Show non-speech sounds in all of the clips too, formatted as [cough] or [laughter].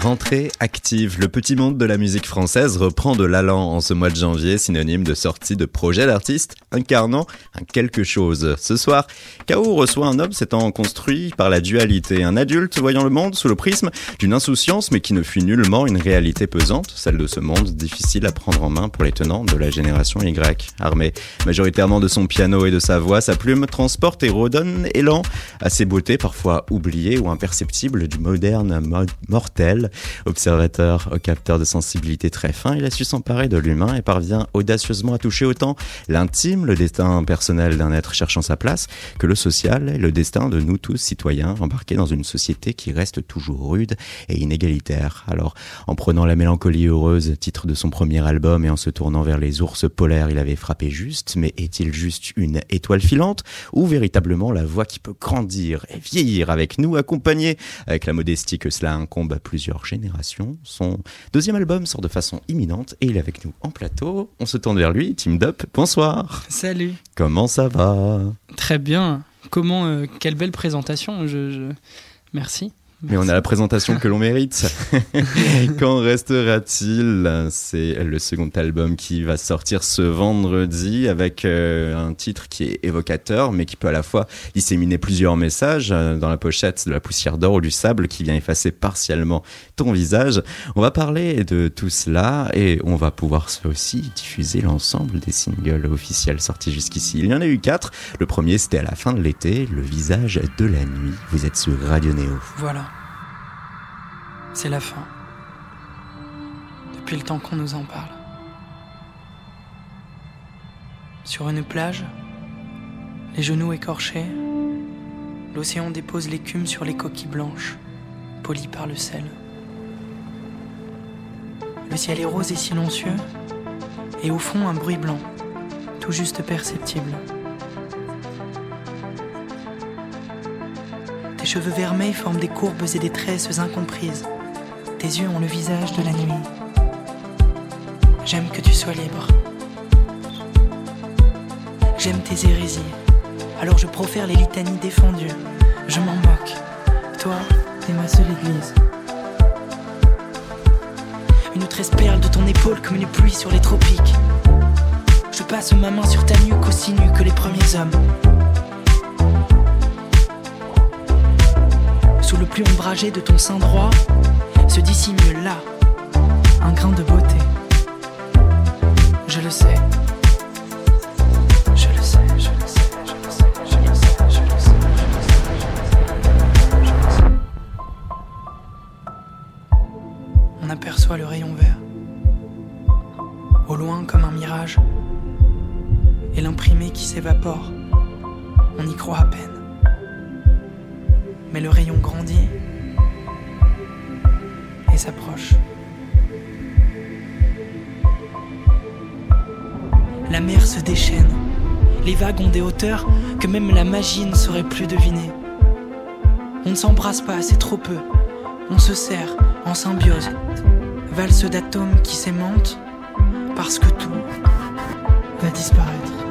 Rentrée active, le petit monde de la musique française reprend de l'allant en ce mois de janvier, synonyme de sortie de projet d'artiste incarnant un quelque chose. Ce soir, K.O. reçoit un homme s'étant construit par la dualité, un adulte voyant le monde sous le prisme d'une insouciance mais qui ne fuit nullement une réalité pesante, celle de ce monde difficile à prendre en main pour les tenants de la génération Y. Armé majoritairement de son piano et de sa voix, sa plume transporte et redonne élan à ses beautés parfois oubliées ou imperceptibles du moderne mortel Observateur au capteur de sensibilité très fin, il a su s'emparer de l'humain et parvient audacieusement à toucher autant l'intime, le destin personnel d'un être cherchant sa place, que le social et le destin de nous tous citoyens embarqués dans une société qui reste toujours rude et inégalitaire. Alors, en prenant la mélancolie heureuse, titre de son premier album, et en se tournant vers les ours polaires, il avait frappé juste, mais est-il juste une étoile filante ou véritablement la voix qui peut grandir et vieillir avec nous, accompagner avec la modestie que cela incombe à plusieurs génération. Son deuxième album sort de façon imminente et il est avec nous en plateau. On se tourne vers lui. Team Dup, bonsoir. Salut. Comment ça va? Très bien. Comment euh, Quelle belle présentation. je... Merci. Mais on a la présentation que l'on mérite. [laughs] Quand restera-t-il? C'est le second album qui va sortir ce vendredi avec euh, un titre qui est évocateur, mais qui peut à la fois disséminer plusieurs messages euh, dans la pochette de la poussière d'or ou du sable qui vient effacer partiellement ton visage. On va parler de tout cela et on va pouvoir aussi diffuser l'ensemble des singles officiels sortis jusqu'ici. Il y en a eu quatre. Le premier, c'était à la fin de l'été, Le visage de la nuit. Vous êtes sur Radio Néo. Voilà. C'est la fin. Depuis le temps qu'on nous en parle. Sur une plage, les genoux écorchés, l'océan dépose l'écume sur les coquilles blanches, polies par le sel. Le ciel est rose et silencieux, et au fond un bruit blanc, tout juste perceptible. Tes cheveux vermeils forment des courbes et des tresses incomprises. Tes yeux ont le visage de la nuit. J'aime que tu sois libre. J'aime tes hérésies. Alors je profère les litanies défendues. Je m'en moque. Toi, t'es ma seule église. Une tresse de ton épaule comme une pluie sur les tropiques. Je passe ma main sur ta nuque aussi nue que les premiers hommes. Sous le plus ombragé de ton sein droit, se dissimule là un grain de beauté. Je le sais. Que même la magie ne saurait plus deviner. On ne s'embrasse pas, c'est trop peu. On se serre en symbiose. Valse d'atomes qui s'aimantent parce que tout va disparaître.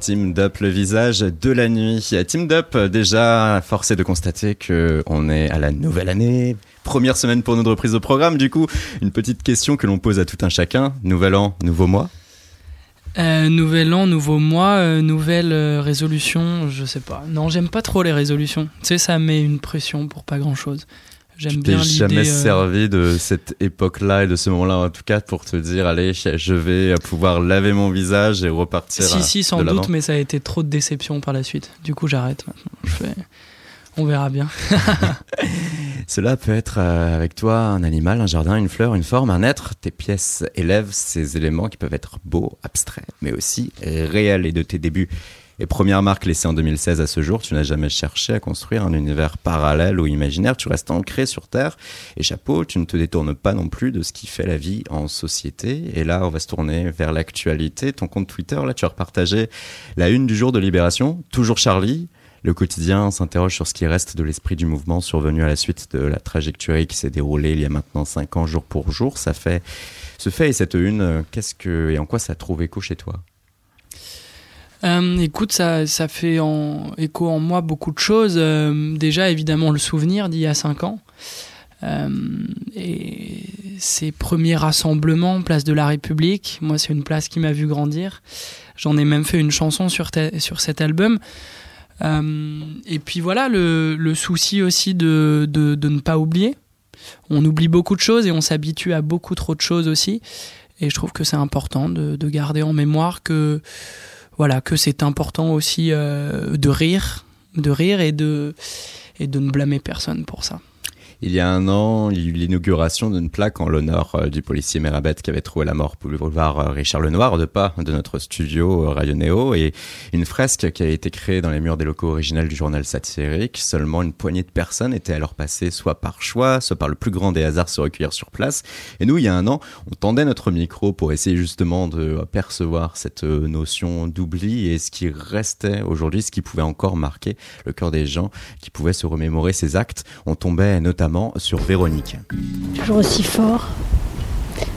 Team Dup, le visage de la nuit. Team Dup, déjà, forcé de constater que on est à la nouvelle année, Première semaine pour notre reprise de programme, du coup, une petite question que l'on pose à tout un chacun. Nouvel an, nouveau mois? Euh, nouvel an, nouveau mois, euh, nouvelle euh, résolution, je sais pas. Non, j'aime pas trop les résolutions. Tu sais, ça met une pression pour pas grand chose. J'aime bien l'idée. jamais servi de cette époque-là et de ce moment-là, en tout cas, pour te dire, allez, je vais pouvoir laver mon visage et repartir. Si, si, sans doute, mais ça a été trop de déception par la suite. Du coup, j'arrête maintenant. Je fais on verra bien. [laughs] [laughs] Cela peut être euh, avec toi un animal, un jardin, une fleur, une forme, un être. Tes pièces élèvent ces éléments qui peuvent être beaux, abstraits, mais aussi réels et de tes débuts. Et première marque laissée en 2016 à ce jour, tu n'as jamais cherché à construire un univers parallèle ou imaginaire, tu restes ancré sur Terre. Et chapeau, tu ne te détournes pas non plus de ce qui fait la vie en société. Et là, on va se tourner vers l'actualité. Ton compte Twitter, là, tu as repartagé la une du jour de Libération, toujours Charlie. Le quotidien s'interroge sur ce qui reste de l'esprit du mouvement survenu à la suite de la trajectoire qui s'est déroulée il y a maintenant cinq ans jour pour jour. Ça fait ce fait et cette une, qu'est-ce que et en quoi ça trouve écho chez toi? Euh, écoute, ça, ça fait en, écho en moi beaucoup de choses. Euh, déjà, évidemment, le souvenir d'il y a cinq ans. Euh, et ces premiers rassemblements, place de la République, moi, c'est une place qui m'a vu grandir. J'en ai même fait une chanson sur, sur cet album. Et puis voilà, le, souci aussi de, de, ne pas oublier. On oublie beaucoup de choses et on s'habitue à beaucoup trop de choses aussi. Et je trouve que c'est important de, garder en mémoire que voilà que c'est important aussi euh, de rire, de rire et de et de ne blâmer personne pour ça. Il y a un an, il y a eu l'inauguration d'une plaque en l'honneur euh, du policier Merabet qui avait trouvé la mort pour le boulevard euh, Richard Lenoir, de pas de notre studio euh, Radio et une fresque qui a été créée dans les murs des locaux originels du journal satirique. Seulement une poignée de personnes étaient alors passées soit par choix, soit par le plus grand des hasards se recueillir sur place. Et nous, il y a un an, on tendait notre micro pour essayer justement de percevoir cette notion d'oubli et ce qui restait aujourd'hui, ce qui pouvait encore marquer le cœur des gens qui pouvaient se remémorer ces actes. On tombait notamment sur Véronique. Toujours aussi fort,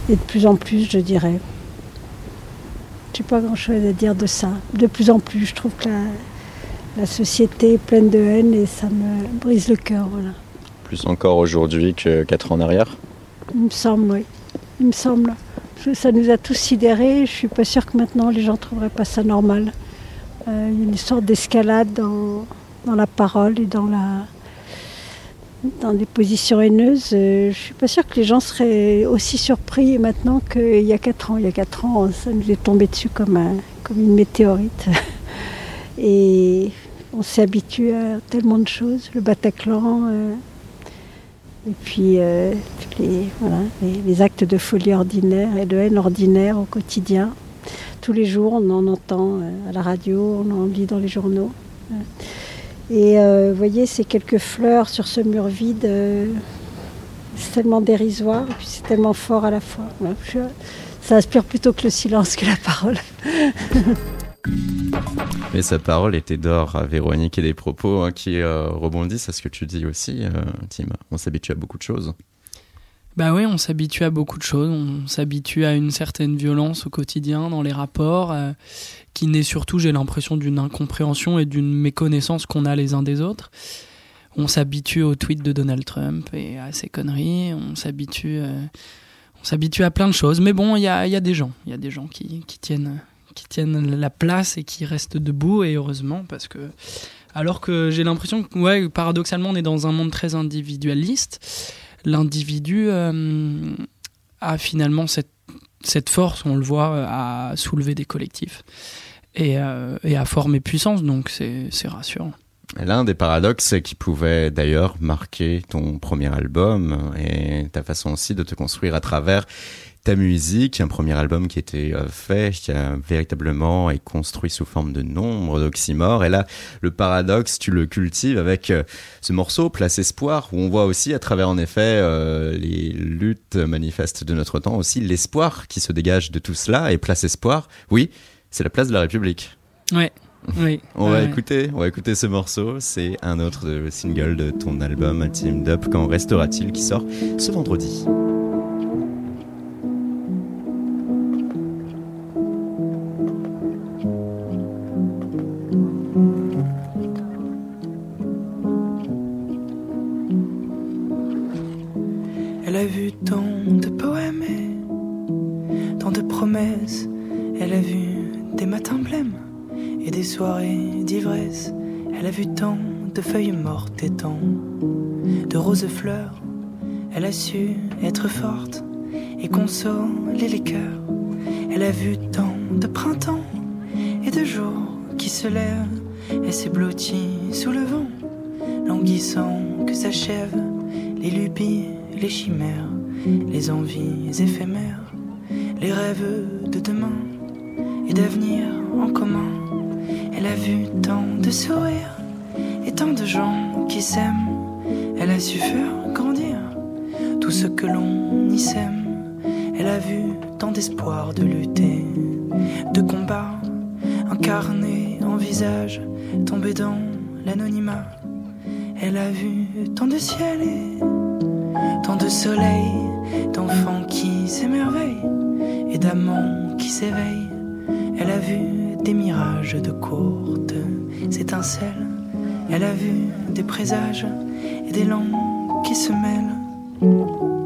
et de plus en plus, je dirais. Je n'ai pas grand-chose à dire de ça. De plus en plus, je trouve que la, société est pleine de haine et ça me brise le cœur. Voilà. Plus encore aujourd'hui que quatre ans en arrière? Il me semble, oui. Il me semble. Ça nous a tous sidérés. Je suis pas sûre que maintenant les gens ne trouveraient pas ça normal. Euh, il y a une sorte d'escalade dans, dans la parole et dans la, dans des positions haineuses, euh, je ne suis pas sûre que les gens seraient aussi surpris maintenant qu'il y a 4 ans. Il y a 4 ans, ça nous est tombé dessus comme, une météorite. [laughs] Et on s'est habitué à tellement de choses, le Bataclan, euh, et puis euh, les, actes de folie ordinaire et de haine ordinaire au quotidien. Tous les jours, on en entend à la radio, on en lit dans les journaux. Et euh, vous voyez, ces quelques fleurs sur ce mur vide, euh, c'est tellement dérisoire et puis c'est tellement fort à la fois. ça inspire plutôt que le silence que la parole. [laughs] Mais sa parole était d'or à Véronique et des propos hein, qui euh, rebondissent à ce que tu dis aussi, Tim. On s'habitue à beaucoup de choses. Bah oui, on s'habitue à beaucoup de choses. On s'habitue à une certaine violence au quotidien dans les rapports, euh, qui naît surtout, j'ai l'impression, d'une incompréhension et d'une méconnaissance qu'on a les uns des autres. On s'habitue aux tweets de Donald Trump et à ses conneries. On s'habitue, euh, on s'habitue à plein de choses. Mais bon, il y a, y a, des gens, il y a des gens qui, qui, tiennent, qui tiennent la place et qui restent debout. Et heureusement, parce que alors que j'ai l'impression que, ouais, paradoxalement, on est dans un monde très individualiste l'individu euh, a finalement cette, cette, force, on le voit, à soulever des collectifs et, euh, et à former puissance, donc c'est rassurant. L'un des paradoxes qui pouvait d'ailleurs marquer ton premier album et ta façon aussi de te construire à travers ta musique, un premier album qui était euh, fait, qui a véritablement est construit sous forme de nombre d'oxymores. Et là, le paradoxe, tu le cultives avec euh, ce morceau, Place Espoir, où on voit aussi à travers en effet euh, les luttes manifestes de notre temps, aussi l'espoir qui se dégage de tout cela. Et Place Espoir, oui, c'est la place de la République. Ouais. Oui. [laughs] on va écouter, on va écouter ce morceau. C'est un autre single de ton album Team Up. Quand restera-t-il qui sort ce vendredi. Des soirées d'ivresse. Elle a vu tant de feuilles mortes et tant de roses fleurs. Elle a su être forte et consoler les cœurs. Elle a vu tant de printemps et de jours qui se lèvent. Elle s'est blottie sous le vent, languissant que s'achèvent les lubies, les chimères, les envies éphémères, les rêves de demain et d'avenir en commun. Elle a vu tant de sourires et tant de gens qui s'aiment. Elle a su faire grandir tout ce que l'on y sème. Elle a vu tant d'espoir de lutter, de combat, incarné en visage, tomber dans l'anonymat. Elle a vu tant de ciel tant de soleil, d'enfants qui s'émerveillent et d'amants qui s'éveillent. Elle a vu des mirages de courtes étincelles. Elle a vu des présages et des langues qui se mêlent.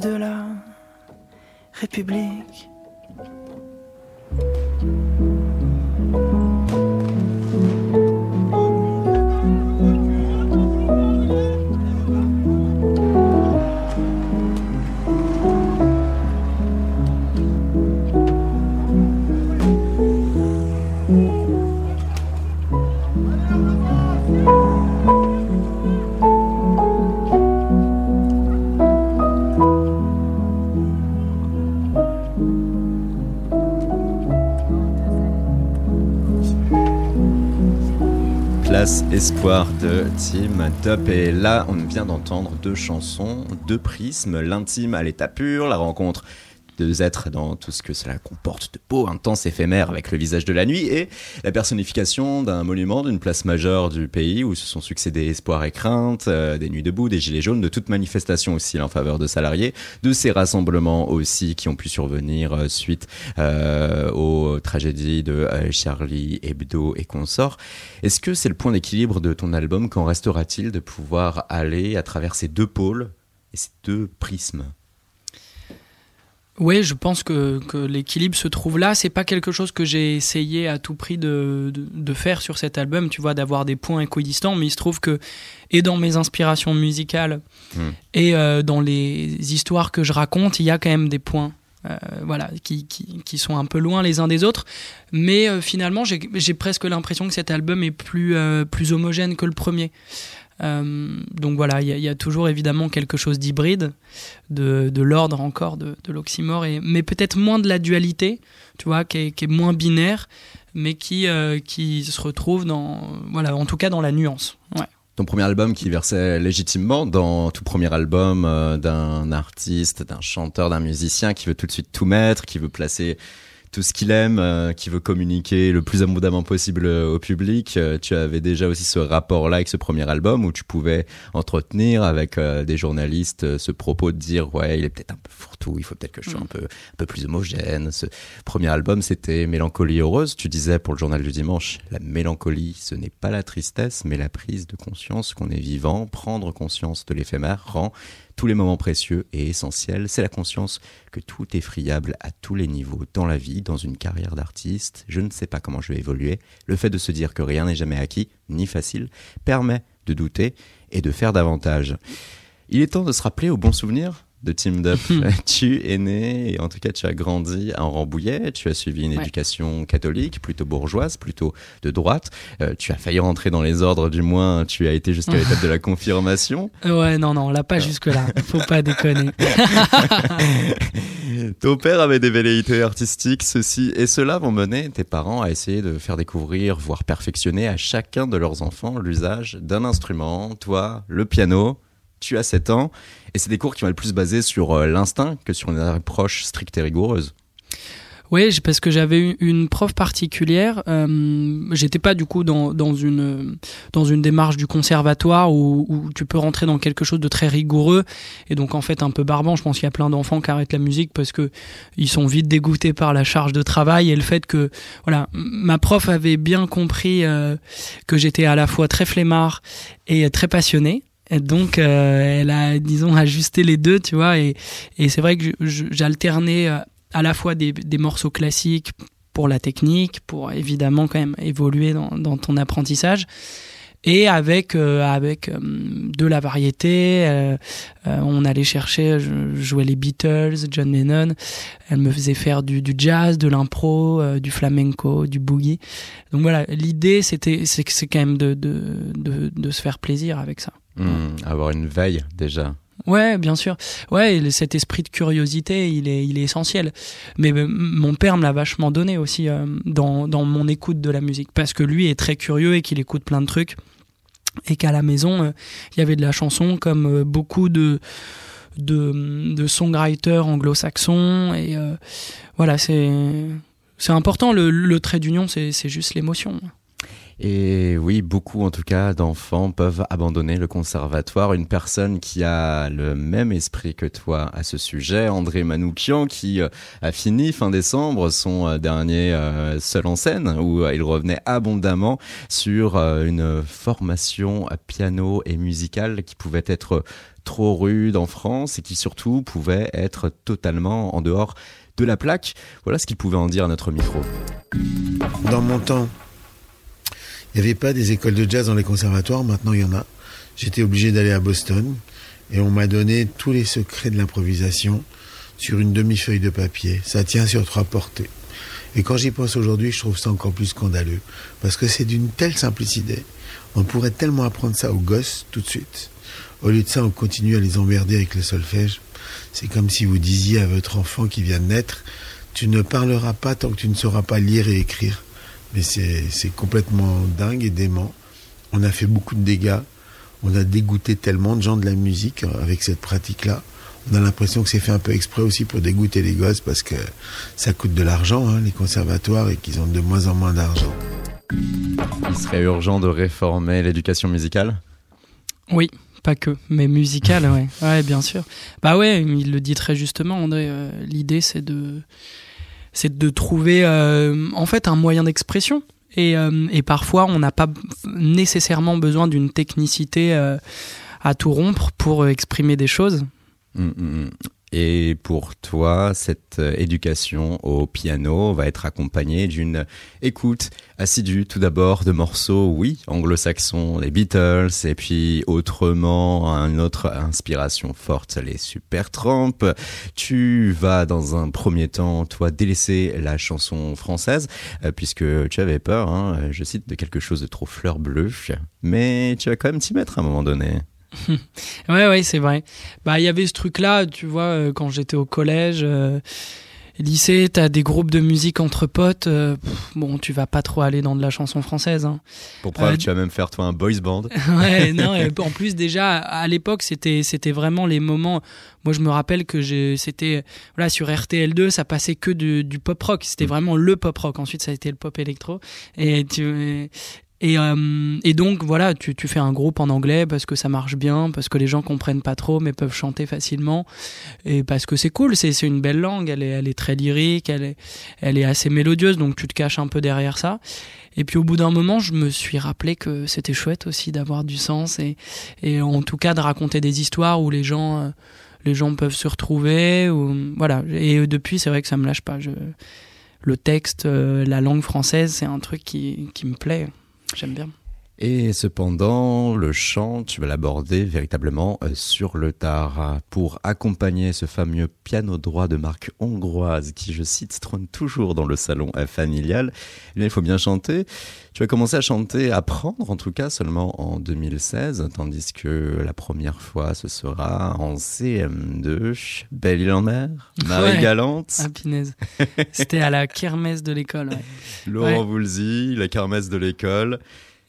De la République. Espoir de Tim Top. Et là, on vient d'entendre deux chansons, deux prismes, l'intime à l'état pur, la rencontre deux êtres dans tout ce que cela comporte de beau, intense, éphémère avec le visage de la nuit et la personnification d'un monument d'une place majeure du pays où se sont succédés espoir et crainte, euh, des nuits debout, des gilets jaunes, de toute manifestation aussi en faveur de salariés, de ces rassemblements aussi qui ont pu survenir euh, suite euh, aux tragédies de Charlie Hebdo et consorts. Est-ce que c'est le point d'équilibre de ton album? Qu'en restera-t-il de pouvoir aller à travers ces deux pôles et ces deux prismes? Oui, je pense que, que l'équilibre se trouve là. C'est pas quelque chose que j'ai essayé à tout prix de, de, faire sur cet album, tu vois, d'avoir des points équidistants. Mais il se trouve que, et dans mes inspirations musicales, hmm. et euh, dans les histoires que je raconte, il y a quand même des points. Euh, voilà, qui, qui, qui, sont un peu loin les uns des autres. Mais euh, finalement, j'ai presque l'impression que cet album est plus, plus homogène que le premier. Euh, donc voilà, il y, a toujours évidemment quelque chose d'hybride, de, l'ordre encore de, l'oxymore, mais peut-être moins de la dualité, tu vois, qui est, moins binaire, mais qui, euh, qui se retrouve dans, voilà, en tout cas dans la nuance. Ton premier album qui versait légitimement dans tout premier album euh, d'un artiste, d'un chanteur, d'un musicien qui veut tout de suite tout mettre, qui veut placer tout ce qu'il aime, euh, qui veut communiquer le plus abondamment possible euh, au public. Euh, tu avais déjà aussi ce rapport-là avec ce premier album où tu pouvais entretenir avec des journalistes ce propos de dire ouais, il est peut-être un peu fourre partout. Il faut peut-être que je sois un, peu, un peu plus homogène. Ce premier album, c'était Mélancolie heureuse. Tu disais pour le journal du dimanche, la mélancolie, ce n'est pas la tristesse, mais la prise de conscience qu'on est vivant. Prendre conscience de l'éphémère rend tous les moments précieux et essentiels. C'est la conscience que tout est friable à tous les niveaux dans la vie, dans une carrière d'artiste. Je ne sais pas comment je vais évoluer. Le fait de se dire que rien n'est jamais acquis, ni facile, permet de douter et de faire davantage. Il est temps de se rappeler aux bons souvenirs de Team Up. [laughs] tu es né, et en tout cas tu as grandi à Rambouillet, tu as suivi une éducation catholique, plutôt bourgeoise, plutôt de droite. Euh, tu as failli rentrer dans les ordres, du moins tu as été jusqu'à l'étape de la [laughs] confirmation. Ouais, non, non, là pas jusque-là, faut pas [laughs] déconner. Ton père avait des velléités artistiques, ceci et cela vont mener tes parents à essayer de faire découvrir, voire perfectionner à chacun de leurs enfants l'usage d'un instrument, toi, le piano, tu as 7 ans, et c'est des cours qui vont être plus basés sur euh, l'instinct que sur une approche stricte et rigoureuse. Oui, parce que j'avais une prof particulière. Euh, J'étais pas du coup dans, dans, une dans une démarche du conservatoire où, tu peux rentrer dans quelque chose de très rigoureux et donc en fait un peu barbant. Je pense qu'il y a plein d'enfants qui arrêtent la musique parce que ils sont vite dégoûtés par la charge de travail et le fait que voilà, ma prof avait bien compris euh, que j'étais à la fois très flemmard et très passionné. Et donc, euh, elle a, disons, ajusté les deux, tu vois. Et, et c'est vrai que j'alternais euh, à la fois des, des, morceaux classiques pour la technique, pour évidemment quand même évoluer dans, dans ton apprentissage, et avec euh, avec de la variété. Euh, on allait chercher, je jouais les Beatles, John Lennon. Elle me faisait faire du, du jazz, de l'impro, du flamenco, du boogie. Donc voilà, l'idée c'était c'est c'est quand même de, de de de se faire plaisir avec ça. Mmh, avoir une veille déjà. Ouais, bien sûr. Ouais, cet esprit de curiosité, il est, il est essentiel. Mais mon père me l'a vachement donné aussi euh, dans, dans mon écoute de la musique, parce que lui est très curieux et qu'il écoute plein de trucs, et qu'à la maison, euh, il y avait de la chanson comme euh, beaucoup de songwriters anglo-saxons et voilà, c'est c'est important. Le, le trait d'union, c'est juste l'émotion. Et oui, beaucoup en tout cas d'enfants peuvent abandonner le conservatoire. Une personne qui a le même esprit que toi à ce sujet, André Manoukian, qui euh, a fini fin décembre son euh, dernier euh, seul en scène, où il revenait abondamment sur une formation à piano et musicale qui pouvait être trop rude en France et qui surtout pouvait être totalement en dehors de la plaque. Voilà ce qu'il pouvait en dire à notre micro. Dans mon temps, il n'y avait pas des écoles de jazz dans les conservatoires, maintenant il y en a. J'étais obligé d'aller à Boston et on m'a donné tous les secrets de l'improvisation sur une demi-feuille de papier. Ça tient sur trois portées. Et quand j'y pense aujourd'hui, je trouve ça encore plus scandaleux. Parce que c'est d'une telle simplicité. On pourrait tellement apprendre ça aux gosses tout de suite. Au lieu de ça, on continue à les emmerder avec le solfège. C'est comme si vous disiez à votre enfant qui vient de naître, tu ne parleras pas tant que tu ne sauras pas lire et écrire. Mais c'est complètement dingue et dément. On a fait beaucoup de dégâts. On a dégoûté tellement de gens de la musique avec cette pratique-là. On a l'impression que c'est fait un peu exprès aussi pour dégoûter les gosses parce que ça coûte de l'argent, hein, les conservatoires, et qu'ils ont de moins en moins d'argent. Il serait urgent de réformer l'éducation musicale? Oui, pas que, mais musicale, ouais. [laughs] ouais, bien sûr. Bah ouais, il le dit très justement, André. Euh, l'idée, c'est de c'est de trouver euh, en fait un moyen d'expression. Et, euh, et, parfois, on n'a pas nécessairement besoin d'une technicité euh, à tout rompre pour exprimer des choses. Mmh, mmh, mmh. Et pour toi, cette euh, éducation au piano va être accompagnée d'une écoute assidue tout d'abord de morceaux, oui, anglo-saxons, les Beatles, et puis autrement, une autre inspiration forte, les Supertramp. Tu vas dans un premier temps, toi, délaisser la chanson française, euh, puisque tu avais peur, hein, je cite, de quelque chose de trop fleur bleue, mais tu vas quand même t'y mettre à un moment donné. [laughs] ouais, ouais, c'est vrai. Bah, il y avait ce truc-là, tu vois, euh, quand j'étais au collège, euh, lycée, t'as des groupes de musique entre potes. Euh, bon, tu vas pas trop aller dans de la chanson française. Hein. Pour preuve, tu vas même faire toi un boys band. [laughs] ouais, non. en plus, déjà, à l'époque, c'était c'était vraiment les moments. Moi, je me rappelle que c'était voilà sur RTL2, ça passait que du, du pop rock. C'était mm. vraiment le pop rock. Ensuite, ça a été le pop électro. Et tu Et, euh, et, donc voilà, tu, fais un groupe en anglais parce que ça marche bien, parce que les gens comprennent pas trop mais peuvent chanter facilement, et parce que c'est cool, c'est une belle langue, elle est, très lyrique, elle est, assez mélodieuse, donc tu te caches un peu derrière ça. Et puis au bout d'un moment, je me suis rappelé que c'était chouette aussi d'avoir du sens et, en tout cas de raconter des histoires où les gens, euh, les gens peuvent se retrouver. Ou, voilà. Et depuis, c'est vrai que ça me lâche pas. Le texte, euh, la langue française, c'est un truc qui me plaît. J'aime bien. Et cependant, le chant, tu vas l'aborder véritablement euh, sur le tard pour accompagner ce fameux piano droit de marque hongroise qui, je cite, trône toujours dans le salon familial. Eh il faut bien chanter. Tu vas commencer à chanter, à apprendre en tout cas seulement en 2016, tandis que la première fois ce sera en CM2, Belle-Île-en-Mer, Marie Galante. Ah, C'était à la kermesse de l'école. Laurent ouais. Voulzy, la kermesse de l'école.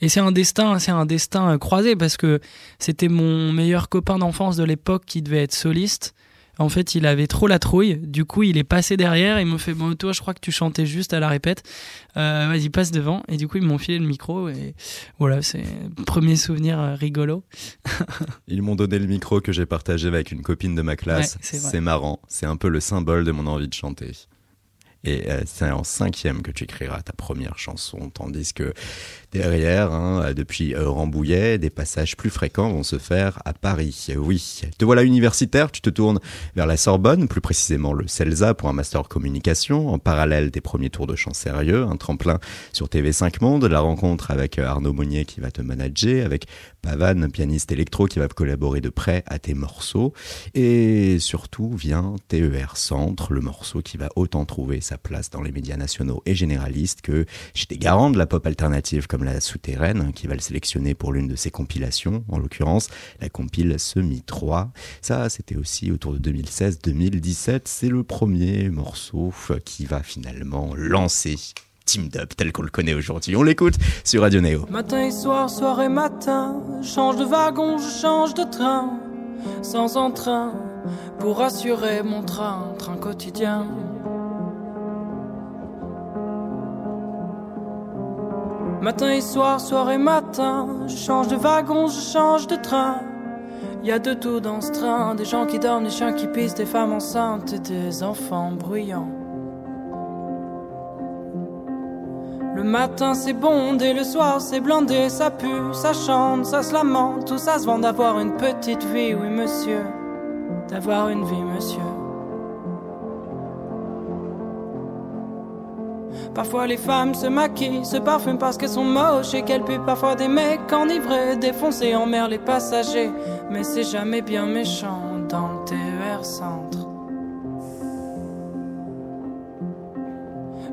Et c'est un destin, c'est un destin euh, croisé parce que c'était mon meilleur copain d'enfance de l'époque qui devait être soliste. En fait, il avait trop la trouille. Du coup, il est passé derrière. Il me fait Bon, toi, je crois que tu chantais juste à la répète. Euh, Vas-y, passe devant. Et du coup, ils m'ont filé le micro. Et voilà, c'est premier souvenir euh, rigolo. [laughs] ils m'ont donné le micro que j'ai partagé avec une copine de ma classe. Ouais, c'est marrant. C'est un peu le symbole de mon envie de chanter. Et euh, c'est en cinquième que tu écriras ta première chanson, tandis que derrière, hein, depuis euh, Rambouillet, des passages plus fréquents vont se faire à Paris. Oui, te voilà universitaire, tu te tournes vers la Sorbonne, plus précisément le CELSA pour un master communication, en parallèle des premiers tours de chant sérieux, un tremplin sur TV5 Monde, la rencontre avec euh, Arnaud Monnier qui va te manager, avec Pavan, pianiste électro qui va collaborer de près à tes morceaux, et surtout vient TER Centre, le morceau qui va autant trouver sa place dans les médias nationaux et généralistes que j'étais garant de la pop alternative comme la souterraine, hein, qui va le sélectionner pour l'une de ses compilations, en l'occurrence la compile Semi 3. Ça, c'était aussi autour de 2016-2017. C'est le premier morceau qui va finalement lancer Team Dub tel qu'on le connaît aujourd'hui. On l'écoute sur Radio Neo. Matin et soir, soir et matin, change de wagon, je change de train, sans entrain, pour assurer mon train, train quotidien. Matin et soir, soir et matin, je change de wagon, je change de train. Y a de tout dans ce train, des gens qui dorment, des chiens qui pissent, des femmes enceintes des enfants bruyants. Le matin c'est bondé, le soir c'est blindé, ça pue, ça chante, ça se lamente, tout ça se vend d'avoir une petite vie, oui monsieur, d'avoir une vie monsieur. Parfois les femmes se maquillent, se parfument parce qu'elles sont moches et qu'elles puent parfois des mecs enivrés, défoncés en mer les passagers. Mais c'est jamais bien méchant dans le TER centre.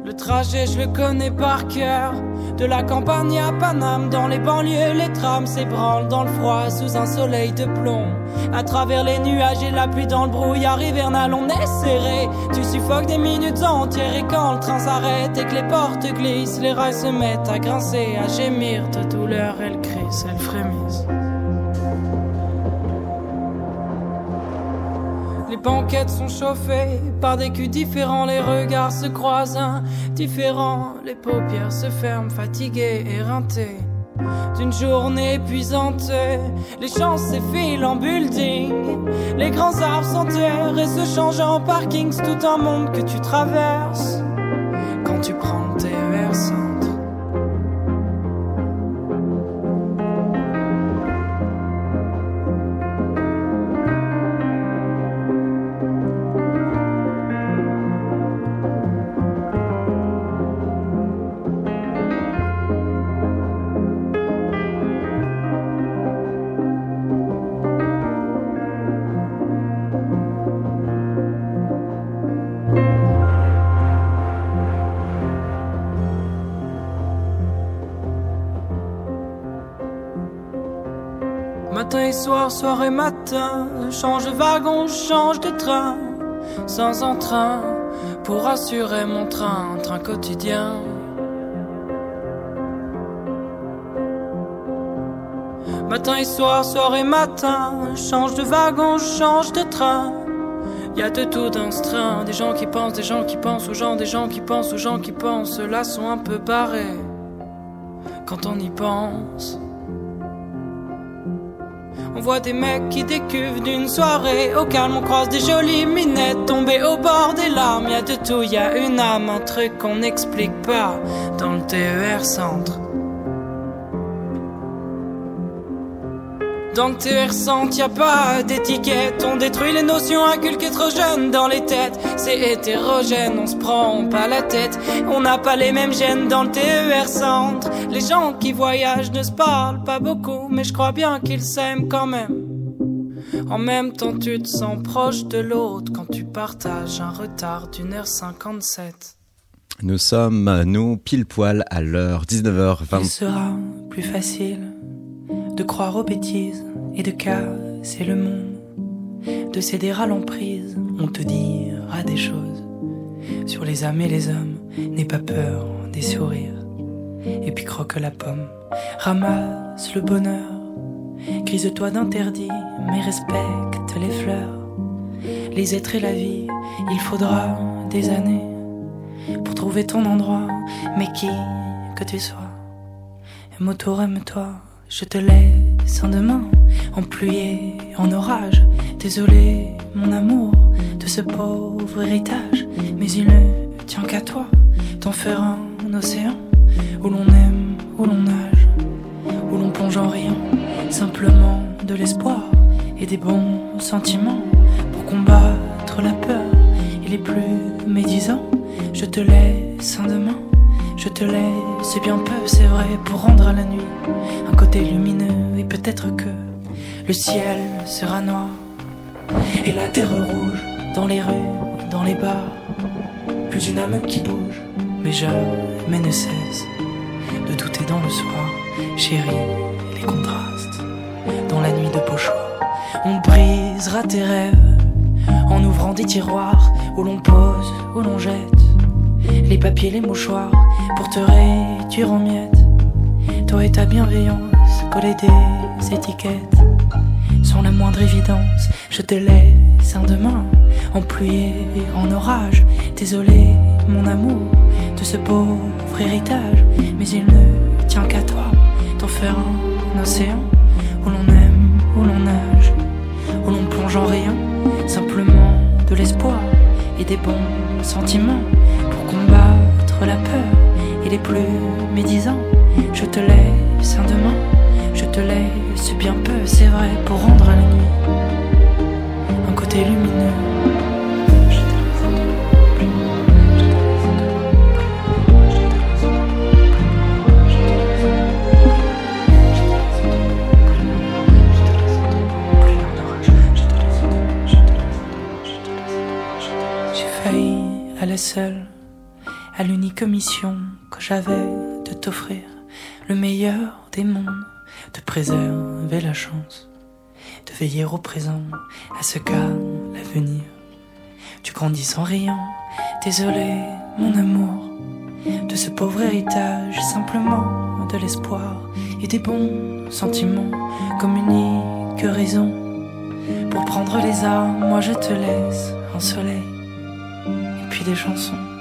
Le trajet, je le connais par cœur. De la campagne à Paname, dans les banlieues, les trams s'ébranlent dans le froid sous un soleil de plomb. À travers les nuages et la pluie dans le brouillard hivernal, on est serré. Tu suffoques des minutes entières et quand le train s'arrête et que les portes glissent, les rails se mettent à grincer, à gémir de douleur, elles crissent, elles frémissent. Banquettes sont chauffées par des culs différents, les regards se croisent indifférents, les paupières se ferment, fatiguées, éreintées. D'une journée épuisante, les champs s'effilent en building, les grands arbres s'enterrent et se changent en parking, c'est tout un monde que tu traverses soir, soir et matin, change de wagon, change de train, sans entrain, pour assurer mon train, train quotidien. Matin et soir, soir et matin, change de wagon, change de train. Y a de tout dans ce train, des gens qui pensent, des gens qui pensent aux gens, des gens qui pensent aux gens qui pensent, là sont un peu barrés. quand on y pense. On voit des mecs qui décuvent d'une soirée. Au calme, on croise des jolies minettes tombées au bord des larmes. Y a de tout, y a une âme, un truc qu'on n'explique pas dans le TER centre. Dans le TER centre, y a pas d'étiquette. On détruit les notions inculquées trop jeunes dans les têtes. C'est hétérogène, on se prend pas la tête. On n'a pas les mêmes gènes dans le TER centre. Les gens qui voyagent ne se parlent pas beaucoup, mais je crois bien qu'ils s'aiment quand même. En même temps, tu te sens proche de l'autre quand tu partages un retard d'une heure 57. Nous sommes, nous, pile poil à l'heure 19h20. Il sera plus facile de croire aux bêtises et de casser le monde, de céder à l'emprise, on te dira des choses. Sur les âmes et les hommes, n'aie pas peur des sourires, et puis croque la pomme, ramasse le bonheur, grise-toi d'interdit, mais respecte les fleurs, les êtres et la vie, il faudra des années pour trouver ton endroit, mais qui que tu sois, aime autour, aime-toi. Je te laisse en demain, en pluie et en orage. Désolé, mon amour, de ce pauvre héritage. Mais il ne tient qu'à toi d'en faire un océan où l'on aime, où l'on nage, où l'on plonge en riant. Simplement de l'espoir et des bons sentiments pour combattre la peur et les plus médisants. Je te laisse en demain. Je te laisse bien peu, c'est vrai, pour rendre à la nuit un côté lumineux et peut-être que le ciel sera noir et la terre rouge dans les rues, dans les bars. Plus une âme qui bouge, mais jamais ne cesse de douter dans le soir, chérie, les contrastes dans la nuit de pochoir. On brisera tes rêves en ouvrant des tiroirs où l'on pose, où l'on jette les papiers, les mouchoirs pour te réduire en miettes. Toi et ta bienveillance, coller des étiquettes sans la moindre évidence. Je te laisse un demain en pluie et en orage. Désolé, mon amour, de ce pauvre héritage, mais il ne tient qu'à toi d'en faire un océan où l'on aime, où l'on nage, où l'on plonge en rien, simplement de l'espoir et des bons sentiments combattre la peur et les plus médisants. Je te laisse un demain, je te laisse bien peu, c'est vrai, pour rendre à la nuit un côté lumineux. À la seule, à l'unique mission que j'avais de t'offrir le meilleur des mondes, de préserver la chance, de veiller au présent, à ce qu'a l'avenir. Tu grandis sans rien, désolé mon amour, de ce pauvre héritage, simplement de l'espoir et des bons sentiments comme unique raison. Pour prendre les armes, moi je te laisse un soleil et puis des chansons.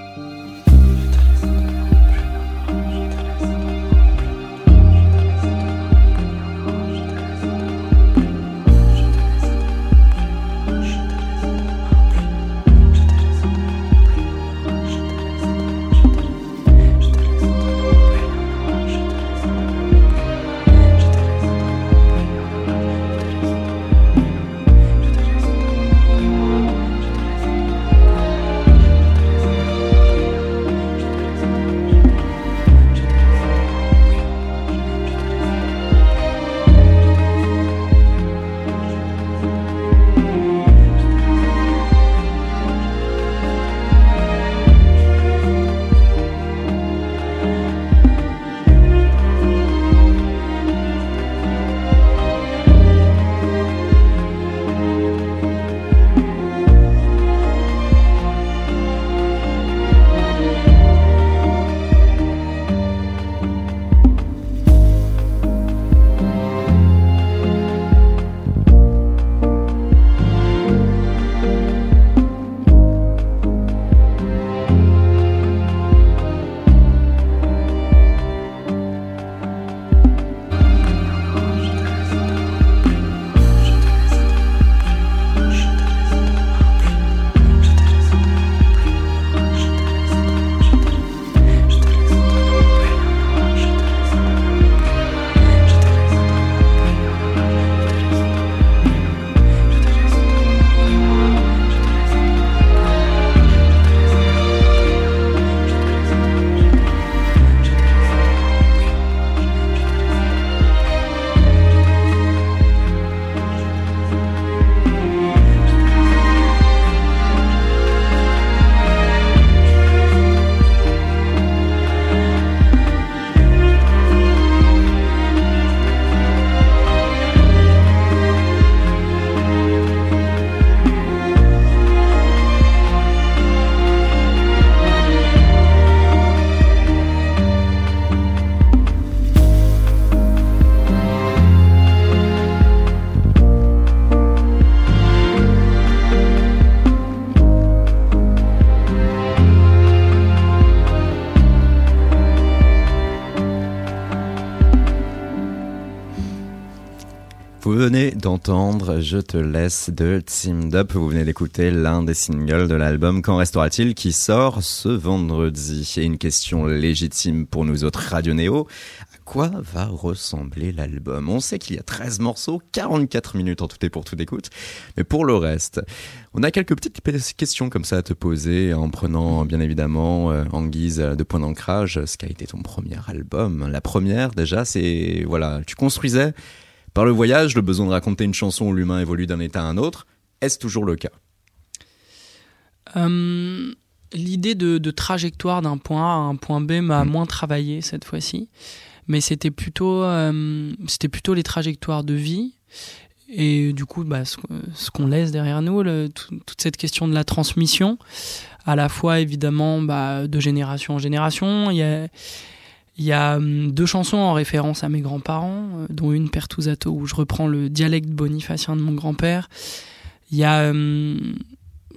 D'entendre Je te laisse de Team Up. Vous venez d'écouter l'un des singles de l'album Quand restera-t-il qui sort ce vendredi. Et une question légitime pour nous autres Radio Néo quoi va ressembler l'album? On sait qu'il y a 13 morceaux, 44 minutes en tout et pour tout d'écoute, mais pour le reste, on a quelques petites questions comme ça à te poser en prenant bien évidemment euh, en guise de point d'ancrage ce qui a été ton premier album. La première déjà, c'est voilà, tu construisais par le voyage le besoin de raconter une chanson où l'humain évolue d'un état à un autre. Est-ce toujours le cas? Euh, L'idée de, de, trajectoire d'un point A à un point B m'a hmm. moins travaillé cette fois-ci mais c'était plutôt, euh, c'était plutôt les trajectoires de vie et du coup bah, ce, qu'on laisse derrière nous, toute cette question de la transmission, à la fois évidemment bah, de génération en génération. Il y a, il y a hum, deux chansons en référence à mes grands-parents, euh, dont une Pertusato où je reprends le dialecte bonifacien de mon grand-père. Il y a hum,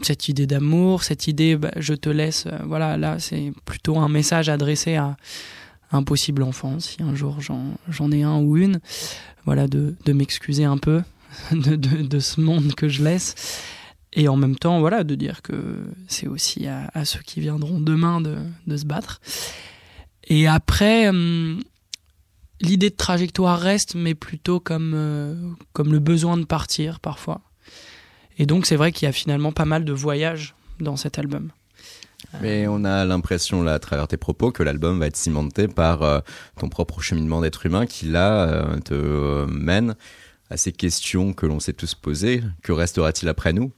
cette idée d'amour, cette idée bah, je te laisse. Euh, voilà, là c'est plutôt un message adressé à un possible enfant, si un jour j'en ai un ou une, voilà, de, de m'excuser un peu [laughs] de, ce monde que je laisse. Et en même temps, voilà, de dire que c'est aussi à, à, ceux qui viendront demain de, de se battre. Et après, hum, l'idée de trajectoire reste, mais plutôt comme, euh, comme le besoin de partir parfois. Et donc, c'est vrai qu'il y a finalement pas mal de voyages dans cet album. Mais on a l'impression, là, à travers tes propos, que l'album va être cimenté par euh, ton propre cheminement d'être humain qui, là, euh, te euh, mène à ces questions que l'on s'est tous posées. Que restera-t-il après nous?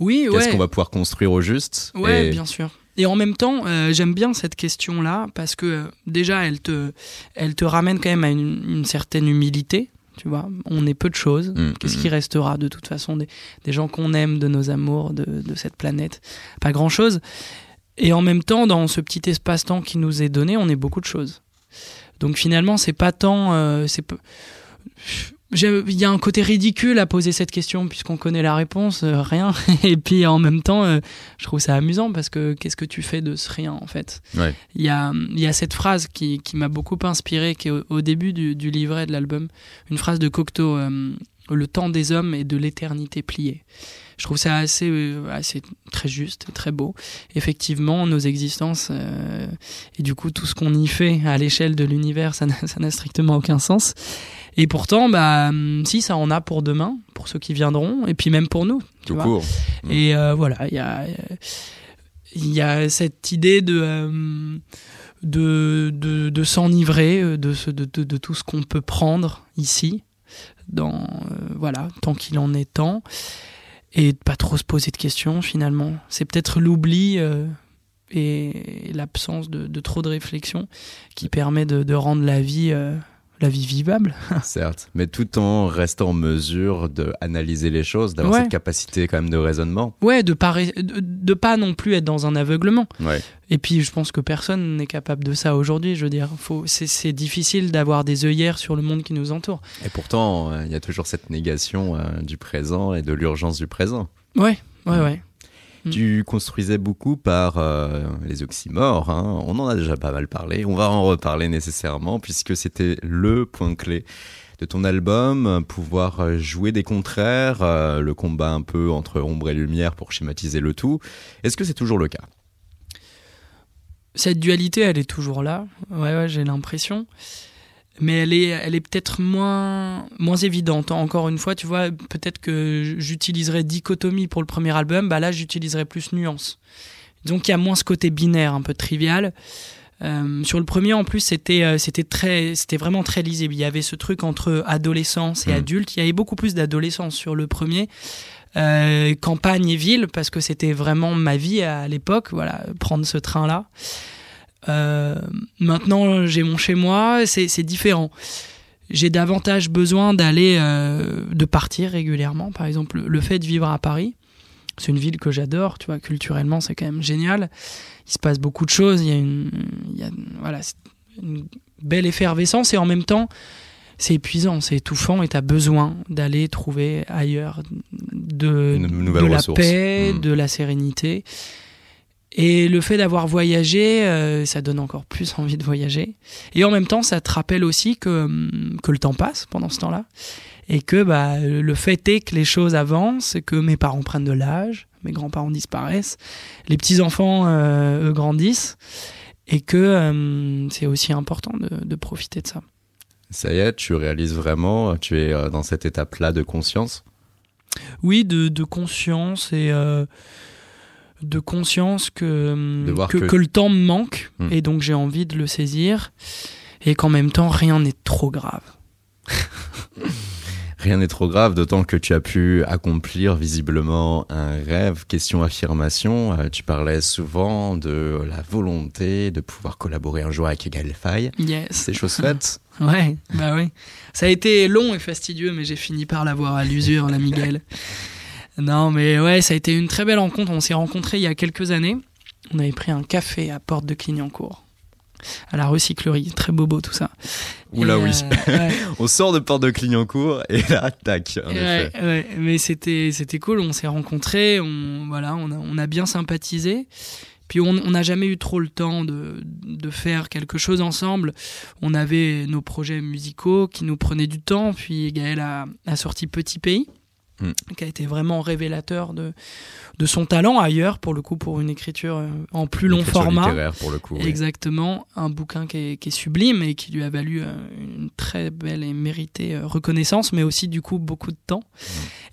Oui, Qu'est-ce qu'on va pouvoir construire au juste? Oui, bien sûr. Et en même temps, j'aime bien cette question-là parce que déjà, elle te, elle te ramène quand même à une, certaine humilité. Tu vois, on est peu de choses. Mmh, Qu'est-ce mmh. qui restera de toute façon des, des gens qu'on aime, de nos amours, de, de cette planète? Pas grand-chose. Et en même temps, dans ce petit espace-temps qui nous est donné, on est beaucoup de choses. Donc finalement, c'est pas tant. Euh, c'est il y a un côté ridicule à poser cette question puisqu'on connaît la réponse, euh, rien. [laughs] Et puis en même temps, euh, je trouve ça amusant parce que qu'est-ce que tu fais de ce rien en fait? Il y, a, y a cette phrase qui, qui m'a beaucoup inspiré, qui est au, début du, du, livret de l'album, une phrase de Cocteau Le temps des hommes est de l'éternité pliée je trouve ça assez, euh, assez très juste, très beau. Effectivement, nos existences euh, et du coup tout ce qu'on y fait à l'échelle de l'univers, ça n'a strictement aucun sens. Et pourtant, bah, hum, si ça en a pour demain, pour ceux qui viendront, et puis même pour nous. Tout court. Et euh, voilà, il y a, il y a cette idée de de, de, de s'enivrer de, de, de, de, tout ce qu'on peut prendre ici, dans, voilà, tant qu'il en est temps et de pas trop se poser de questions finalement. C'est peut-être l'oubli euh, et l'absence de, trop de réflexion qui permet de, de rendre la vie euh, la vie vivable. [laughs] Certes, mais tout en restant en mesure d'analyser les choses, d'avoir cette capacité quand même de raisonnement. Ouais, de pas, de, pas non plus être dans un aveuglement. Ouais. Et puis je pense que personne n'est capable de ça aujourd'hui. Je veux dire, c'est difficile d'avoir des œillères sur le monde qui nous entoure. Et pourtant, euh, il y a toujours cette négation euh, du présent et de l'urgence du présent. Ouais, ouais, ouais. Mm. Tu construisais beaucoup par euh, les oxymores, hein. on en a déjà pas mal parlé, on va en reparler nécessairement puisque c'était le point clé de ton album, pouvoir jouer des contraires, euh, le combat un peu entre ombre et lumière pour schématiser le tout. Est-ce que c'est toujours le cas? Cette dualité, elle est toujours là, ouais, ouais j'ai l'impression mais elle est, elle est peut-être moins, moins évidente. Encore une fois, tu vois, peut-être que j'utiliserais dichotomie pour le premier album, bah là j'utiliserais plus nuance. Donc il y a moins ce côté binaire, un peu trivial. Euh, sur le premier, en plus, c'était euh, c'était très c'était vraiment très lisible. Il y avait ce truc entre adolescence et mmh. adulte. Il y avait beaucoup plus d'adolescence sur le premier. Euh, campagne et ville parce que c'était vraiment ma vie à l'époque. Voilà, prendre ce train là. Euh, maintenant, j'ai mon chez moi, c'est différent. J'ai davantage besoin d'aller, euh, de partir régulièrement. Par exemple, le fait de vivre à Paris, c'est une ville que j'adore, tu vois, culturellement, c'est quand même génial. Il se passe beaucoup de choses, il y a une, il y a, voilà, une belle effervescence et en même temps, c'est épuisant, c'est étouffant et tu as besoin d'aller trouver ailleurs de, de la paix, mmh. de la sérénité. Et le fait d'avoir voyagé, euh, ça donne encore plus envie de voyager. Et en même temps, ça te rappelle aussi que, hum, que le temps passe pendant ce temps-là. et que bah, le fait est que les choses avancent, que mes parents prennent de l'âge, mes grands-parents disparaissent, les petits-enfants eux grandissent, et que c'est aussi important de, de profiter de ça. Ça y est, tu réalises vraiment, tu es dans cette étape-là de conscience? Oui, de, de conscience et de conscience que, que, le temps me manque hmm. et donc j'ai envie de le saisir et qu'en même temps rien n'est trop grave. [laughs] rien n'est trop grave, d'autant que tu as pu accomplir visiblement un rêve. Question affirmation, euh, tu parlais souvent de la volonté de pouvoir collaborer un jour avec Egal Faye. Yes. C'est chose [laughs] faite. ouais, bah oui. Ça a été long et fastidieux, mais j'ai fini par l'avoir à l'usure, la Miguel. [laughs] Non, mais ouais, ça a été une très belle rencontre. On s'est rencontrés il y a quelques années. On avait pris un café à Porte de Clignancourt. À la recyclerie, très bobo tout ça. Oula oui. Euh, [laughs] on sort de Porte de Clignancourt et là, tac. En effet. Ouais, mais c'était c'était cool. On s'est rencontrés, on voilà, on a, on a bien sympathisé. Puis on n'a jamais eu trop le temps de, de, faire quelque chose ensemble. On avait nos projets musicaux qui nous prenaient du temps. Puis Gaël a, a sorti Petit Pays. Mm. qui a été vraiment révélateur de, de son talent ailleurs, pour le coup, pour une écriture euh, en plus long format. littéraire, pour le coup. Exactement, un bouquin qui est, qui est, sublime et qui lui a valu euh, une très belle et méritée euh, reconnaissance, mais aussi, du coup, beaucoup de temps. Mm.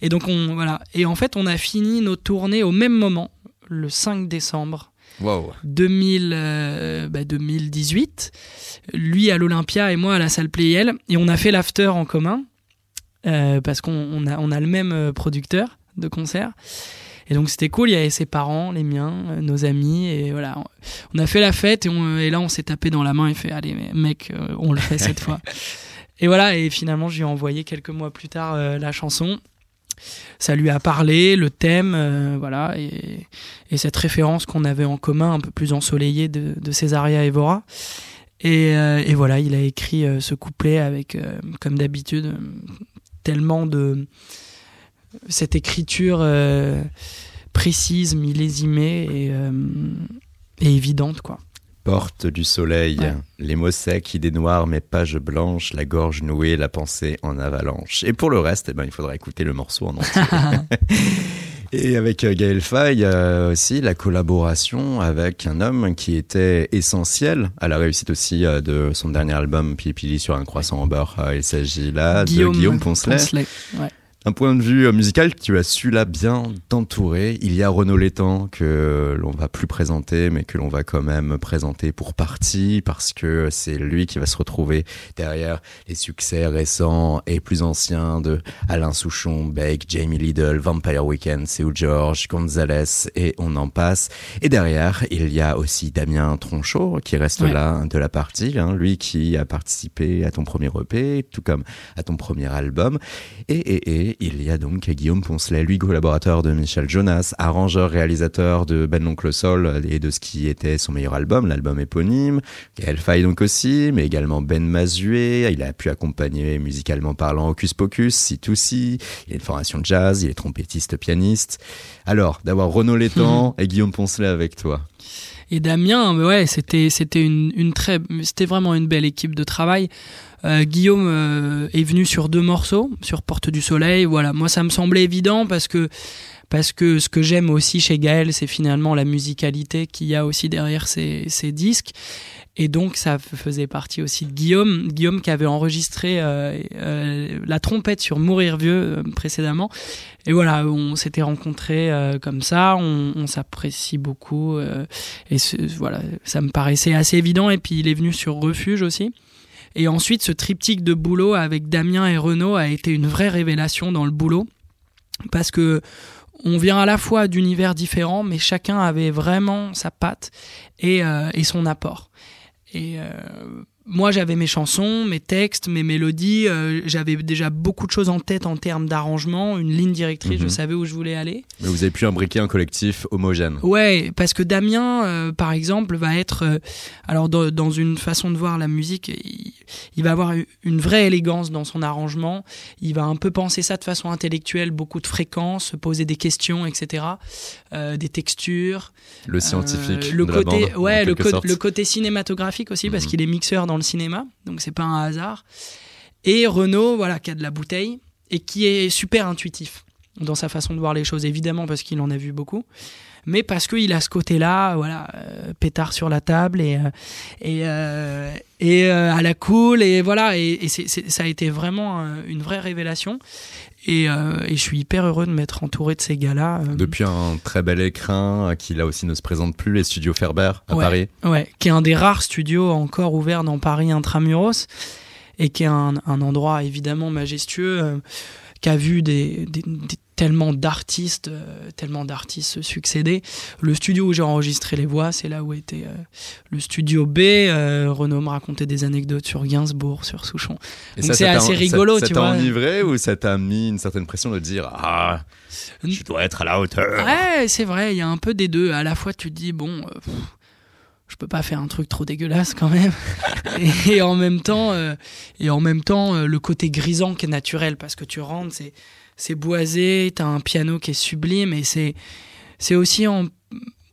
Et donc, on, voilà. Et en fait, on a fini nos tournées au même moment, le 5 décembre. Wow. 2000, 2018, bah, lui à l'Olympia et moi à la salle Playel, et on a fait l'after en commun. Euh, parce qu'on a, on a le même euh, producteur de concert. Et donc c'était cool, il y avait ses parents, les miens, euh, nos amis, et voilà. On a fait la fête et, et là on s'est tapé dans la main et fait allez mec, on le fait cette fois. [laughs] Et voilà, et finalement je lui ai envoyé quelques mois plus tard la chanson. Ça lui a parlé, le thème, voilà, et, et, cette référence qu'on avait en commun, un peu plus ensoleillée de, de Césaria Evora. Et, et voilà, il a écrit ce couplet avec, comme d'habitude, tellement de cette écriture euh, précise, millésimée et, euh, et, évidente, quoi. Porte du soleil, les mots secs, idées noires, mes pages blanches, la gorge nouée, la pensée en avalanche. Et pour le reste, eh ben, il faudra écouter le morceau en entier. [laughs] Et avec euh, Gaël Faye, il y a aussi la collaboration avec un homme qui était essentiel à la réussite aussi euh, de son dernier album Pili Pili sur un croissant en beurre. Euh, il s'agit là de Guillaume Poncelet. Ouais. Un point de vue euh, musical, tu as su là bien t'entourer. Il y a Renaud Létang que l'on va plus présenter, mais que l'on va quand même présenter pour partie parce que c'est lui qui va se retrouver derrière les succès récents et plus anciens de Alain Souchon, Beck, Jamie Lidl, Vampire Weekend, Seu George, Gonzalez et on en passe. Et derrière, il y a aussi Damien Tronchot qui reste là de la partie, hein, lui qui a participé à ton premier EP, tout comme à ton premier album. Et, et, et il y a donc Guillaume Poncelet, lui collaborateur de Michel Jonas, arrangeur, réalisateur de Ben l'Oncle Sol et de ce qui était son meilleur album, l'album éponyme. Gaël Faye donc aussi, mais également Ben Mazué. Il a pu accompagner musicalement parlant Hocus Pocus, si tout si. Il a une formation de jazz, il est trompettiste, pianiste. Alors, d'avoir Renaud Létang [laughs] et Guillaume Poncelet avec toi. Et Damien, ouais, c'était c'était une, très, c'était vraiment une belle équipe de travail. Euh, Guillaume euh, est venu sur deux morceaux, sur Porte du Soleil. Voilà, moi ça me semblait évident parce que parce que ce que j'aime aussi chez Gaël, c'est finalement la musicalité qu'il y a aussi derrière ces, ces, disques. Et donc ça faisait partie aussi de Guillaume, Guillaume qui avait enregistré euh, euh la trompette sur Mourir vieux précédemment. Et voilà, on s'était rencontrés comme ça, on s'apprécie beaucoup. et voilà, ça me paraissait assez évident. Et puis il est venu sur Refuge aussi. Et ensuite, ce triptyque de boulot avec Damien et Renaud a été une vraie révélation dans le boulot parce que on vient à la fois d'univers différents, mais chacun avait vraiment sa patte et, euh, son apport. Euh, moi j'avais mes chansons, mes textes, mes mélodies, euh, j'avais déjà beaucoup de choses en tête en termes d'arrangement, une ligne directrice, je mhm. savais où je voulais aller. Mais vous avez pu imbriquer un collectif homogène. Ouais, parce que Damien, euh, par exemple, va être, euh, alors dans, une façon de voir la musique, il, va avoir une vraie élégance dans son arrangement, il va un peu penser ça de façon intellectuelle, beaucoup de fréquences, poser des questions, etc., des textures. Le scientifique. le côté, bande, ouais, le, le, côté cinématographique aussi, parce mhm. qu'il est mixeur dans le cinéma, donc c'est pas un hasard. Et Renault, voilà, qui a de la bouteille, et qui est super intuitif dans sa façon de voir les choses, évidemment parce qu'il en a vu beaucoup, mais parce qu'il a ce côté-là, voilà, euh, pétard sur la table et euh, et, euh, et à la cool et voilà, et, ça a été vraiment une vraie révélation. Et, et, je suis hyper heureux de m'être entouré de ces gars-là. Depuis un très bel écrin qui là aussi ne se présente plus, les studios Ferber à Paris. Ouais, qui est un des rares studios encore ouverts dans Paris intramuros et qui est un, un endroit évidemment majestueux qui a vu des, des, tellement d'artistes, euh, tellement d'artistes succéder. Le studio où j'ai enregistré les voix, c'est là où était euh, le studio B. Euh, Renaud me racontait des anecdotes sur Gainsbourg, sur Souchon. Donc c'est assez rigolo, ça, tu vois. Ça t'a enivré ou ça t'a mis une certaine pression de dire ah, je dois être à la hauteur. Ouais, c'est vrai. Il y a un peu des deux. À la fois, tu te dis bon. je peux pas faire un truc trop dégueulasse quand même [laughs] et, en même temps et en même temps le côté grisant qui est naturel parce que tu rentres c'est c'est boisé, t'as un piano qui est sublime et c'est c'est aussi en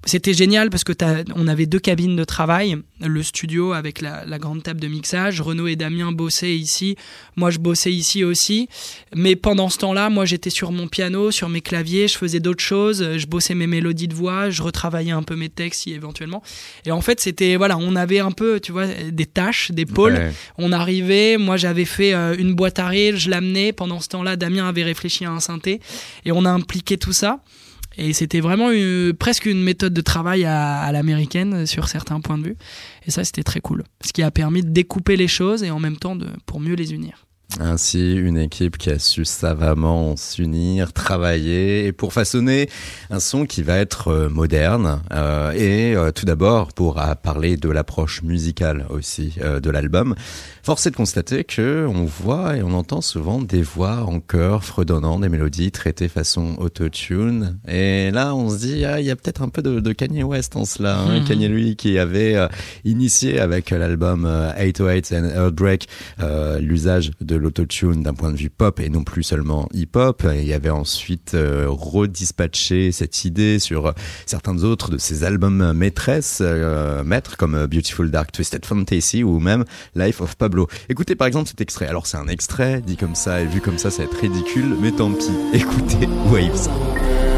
c'était génial parce que on avait deux cabines de travail, le studio avec la, grande table de mixage. Renaud et Damien bossaient ici, moi je bossais ici aussi. Mais pendant ce temps-là, moi j'étais sur mon piano, sur mes claviers, je faisais d'autres choses, je bossais mes mélodies de voix, je retravaillais un peu mes textes éventuellement. Et en fait, c'était voilà, on avait un peu, tu vois, des tâches, des pôles. On arrivait, moi j'avais fait euh, une boîte à rire, je l'amenais. Pendant ce temps-là, Damien avait réfléchi à un synthé et on a impliqué tout ça. Et c'était vraiment presque une méthode de travail à, l'américaine sur certains points de vue. Et ça, c'était très cool. Ce qui a permis de découper les choses et en même temps de, pour mieux les unir. Ainsi, une équipe qui a su savamment s'unir, travailler et pour façonner un son qui va être euh, moderne. Euh, et euh, tout d'abord, pour parler de l'approche musicale aussi de l'album, force est de constater que on voit et on entend souvent des voix en chœur fredonnant des mélodies traitées façon autotune. Et là, on se dit, ah, il y a peut-être un peu de, de, Kanye West en cela. Hein. Hmm. Kanye, lui, qui avait initié avec l'album 808 and Heartbreak l'usage de l'autotune d'un point de vue pop et non plus seulement hip-hop. Il y avait ensuite euh, redispatché cette idée sur certains autres de ses albums maîtresses, euh, maîtres comme Beautiful Dark Twisted Fantasy ou même Life of Pablo. Écoutez par exemple cet extrait. Alors c'est un extrait dit comme ça et vu comme ça, ça va être ridicule, mais tant pis. [laughs] Écoutez Waves.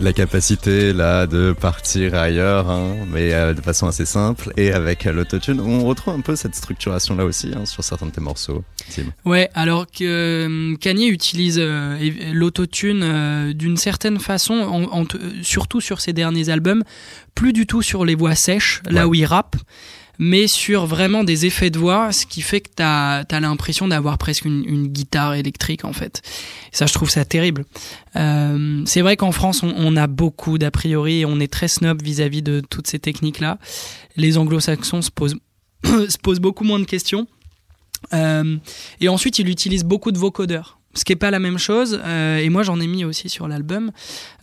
La capacité là de partir ailleurs, hein, mais euh, de façon assez simple et avec l'autotune. On retrouve un peu cette structuration là aussi hein, sur certains de tes morceaux. Tim. Ouais, alors que euh, Kanye utilise euh, l'autotune d'une certaine façon, en, surtout sur ses derniers albums, plus du tout sur les voix sèches, là où il rappe mais sur vraiment des effets de voix, ce qui fait que tu as, l'impression d'avoir presque une, guitare électrique en fait. ça, je trouve ça terrible. Euh, c'est vrai qu'en France, on, a beaucoup d'a priori, on est très snob vis-à-vis de toutes ces techniques-là. Les anglo-saxons se posent, [coughs] se posent beaucoup moins de questions. Euh, et ensuite, il utilise beaucoup de vocodeurs ce qui est pas la même chose. Euh, et moi, j'en ai mis aussi sur l'album.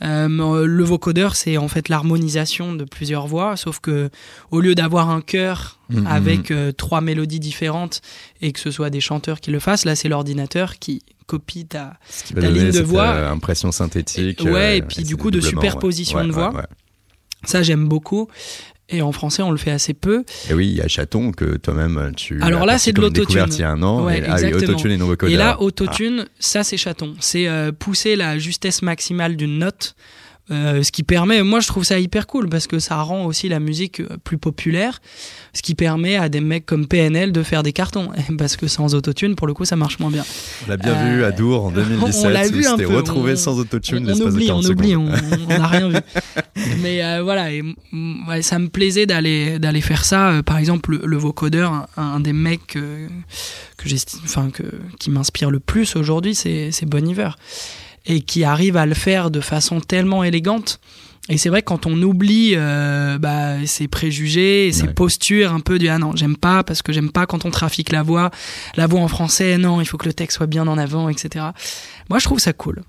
Euh, le vocodeur, c'est en fait l'harmonisation de plusieurs voix, sauf que au lieu d'avoir un chœur mm-hmm. avec euh, trois mélodies différentes et que ce soit des chanteurs qui le fassent, là, c'est l'ordinateur qui copie ta, ta ligne de voix. impression synthétique. ouais, et puis du coup de superposition de voix. Ça, j'aime beaucoup. Et en français, on le fait assez peu. Et oui, il y a Chaton que toi-même tu. Alors là, c'est de l'autotune. Il y a un an. Ouais, et, ah autotune et non Et là, autotune, ça c'est Chaton. C'est euh, pousser la justesse maximale d'une note euh, ce qui permet, moi je trouve ça hyper cool parce que ça rend aussi la musique euh, plus populaire, ce qui permet à des mecs comme PNL de faire des cartons [laughs] parce que sans autotune, pour le coup, ça marche moins bien. On l'a bien vu à Dour en 2017. [laughs] On l'a vu un peu. retrouvé sans autotune. On, oublie, on oublie, on n'a rien vu. [laughs] Mais euh, voilà, et, ça me plaisait d'aller d'aller faire ça. par exemple, le, le vocodeur, un, des mecs que j'estime, enfin que qui m'inspire le plus aujourd'hui, c'est Bon Iver et qui arrive à le faire de façon tellement élégante. Et c'est vrai quand on oublie euh, bah, ses préjugés, ses postures un peu du ah non j'aime pas parce que j'aime pas quand on trafique la voix, la voix en français non il faut que le texte soit bien en avant etc. Moi je trouve ça cool.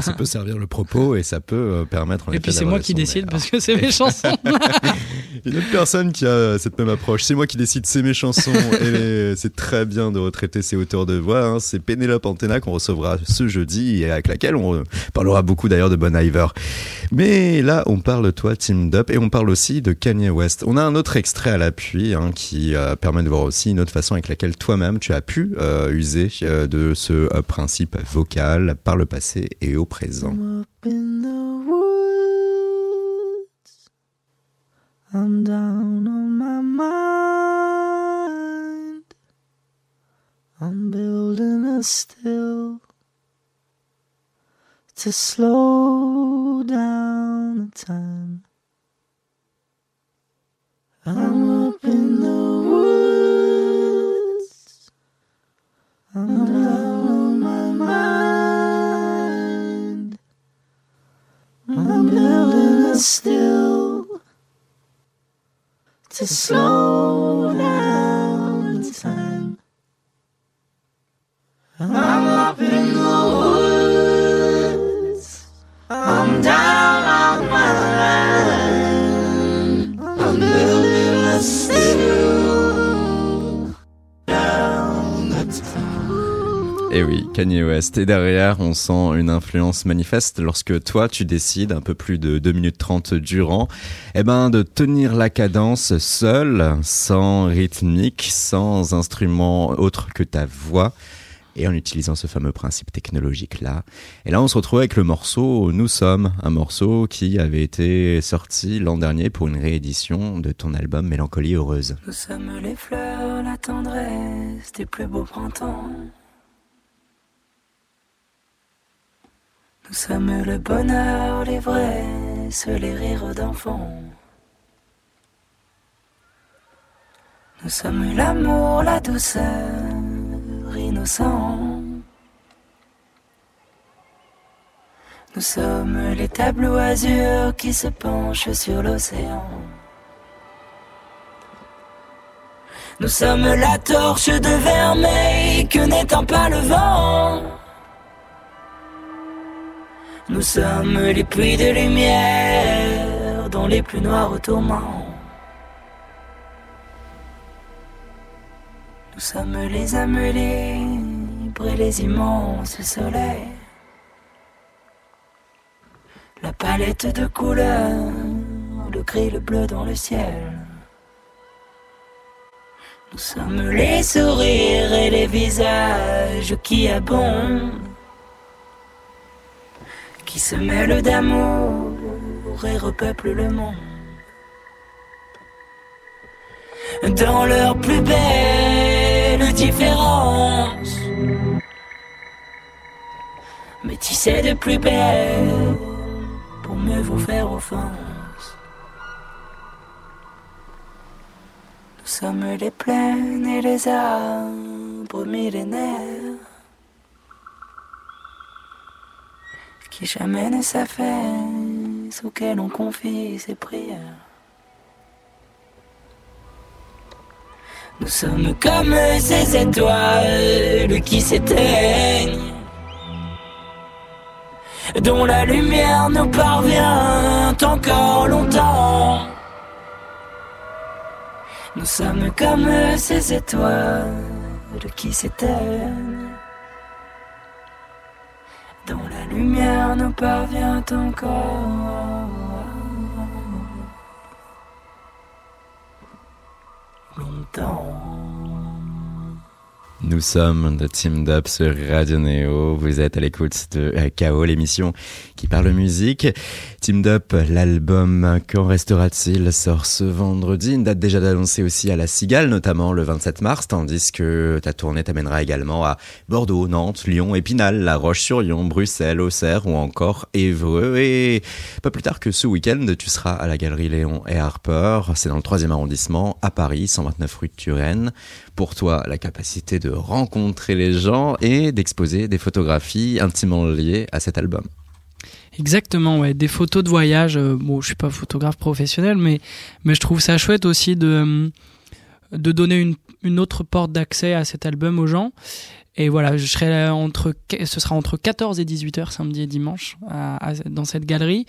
Ça peut servir le propos et ça peut euh, permettre. et puis c'est moi qui décide parce que c'est mes chansons. [laughs] Une autre personne qui a cette même approche, c'est moi qui décide, c'est mes chansons [laughs] et c'est très bien de retraiter ses hauteurs de voix. Hein. C'est Pénélope Antena qu'on recevra ce jeudi et avec laquelle on parlera beaucoup d'ailleurs de Bon Iver. Mais là, on parle de toi, Team Dup, et on parle aussi de Kanye West. On a un autre extrait à l'appui hein, qui euh, permet de voir aussi une autre façon avec laquelle toi-même tu as pu euh, user euh, de ce principe vocal par le passé et au présent. I'm down on my mind. I'm building a still to slow down the time. I'm up in the woods. I'm down I'm building a still to slow down time. I'm up in Kanye West. Et derrière, on sent une influence manifeste lorsque toi, tu décides, un peu plus de 2 minutes 30 durant, eh ben, de tenir la cadence seul, sans rythmique, sans instrument autre que ta voix et en utilisant ce fameux principe technologique-là. Et là, on se retrouve avec le morceau Nous sommes, un morceau qui avait été sorti l'an dernier pour une réédition de ton album Mélancolie heureuse. Nous sommes les fleurs, la tendresse des plus beaux printemps. Nous sommes le bonheur, les vrais, les rires d'enfants. Nous sommes l'amour, la douceur innocent. Nous sommes les tableaux azur qui se penchent sur l'océan. Nous sommes la torche de vermeil que n'étend pas le vent. Nous sommes les puits de lumière dans les plus noirs tourments. Nous sommes les âmes libres et les immenses soleils. La palette de couleurs, le gris, le bleu dans le ciel. Nous sommes les sourires et les visages qui abondent, qui se mêlent d'amour et repeuplent le monde. Dans leur plus belle différence. Sais de plus belle pour mieux vous faire offense. Nous sommes les plaines et les arbres millénaires qui jamais ne s'affaissent, auxquels on confie ses prières. Nous sommes comme ces étoiles qui s'éteignent, dont la lumière nous parvient encore longtemps. Nous sommes comme ces étoiles qui s'éteignent, dont la lumière nous parvient encore. Nous sommes de Team Dub sur Radio Neo. Vous êtes à l'écoute de KO, l'émission qui parle musique. Team Up, l'album Quand restera-t-il sort ce vendredi. Une date déjà d'annoncer aussi à la Cigale, notamment le 27 mars, tandis que ta tournée t'amènera également à Bordeaux, Nantes, Lyon, Épinal, La Roche-sur-Yon, Bruxelles, Auxerre ou encore Évreux. Et pas plus tard que ce week-end, tu seras à la Galerie Léon et Harper. C'est dans le troisième arrondissement, à Paris, 129 rue de Turenne. Pour toi, la capacité de rencontrer les gens et d'exposer des photographies intimement liées à cet album. Exactement, ouais. Des photos de voyage. Euh, bon, je suis pas photographe professionnel, mais, mais je trouve ça chouette aussi de, de donner une, une autre porte d'accès à cet album aux gens. Et voilà, je serai entre, ce sera entre 14 et 18 heures samedi et dimanche dans cette galerie.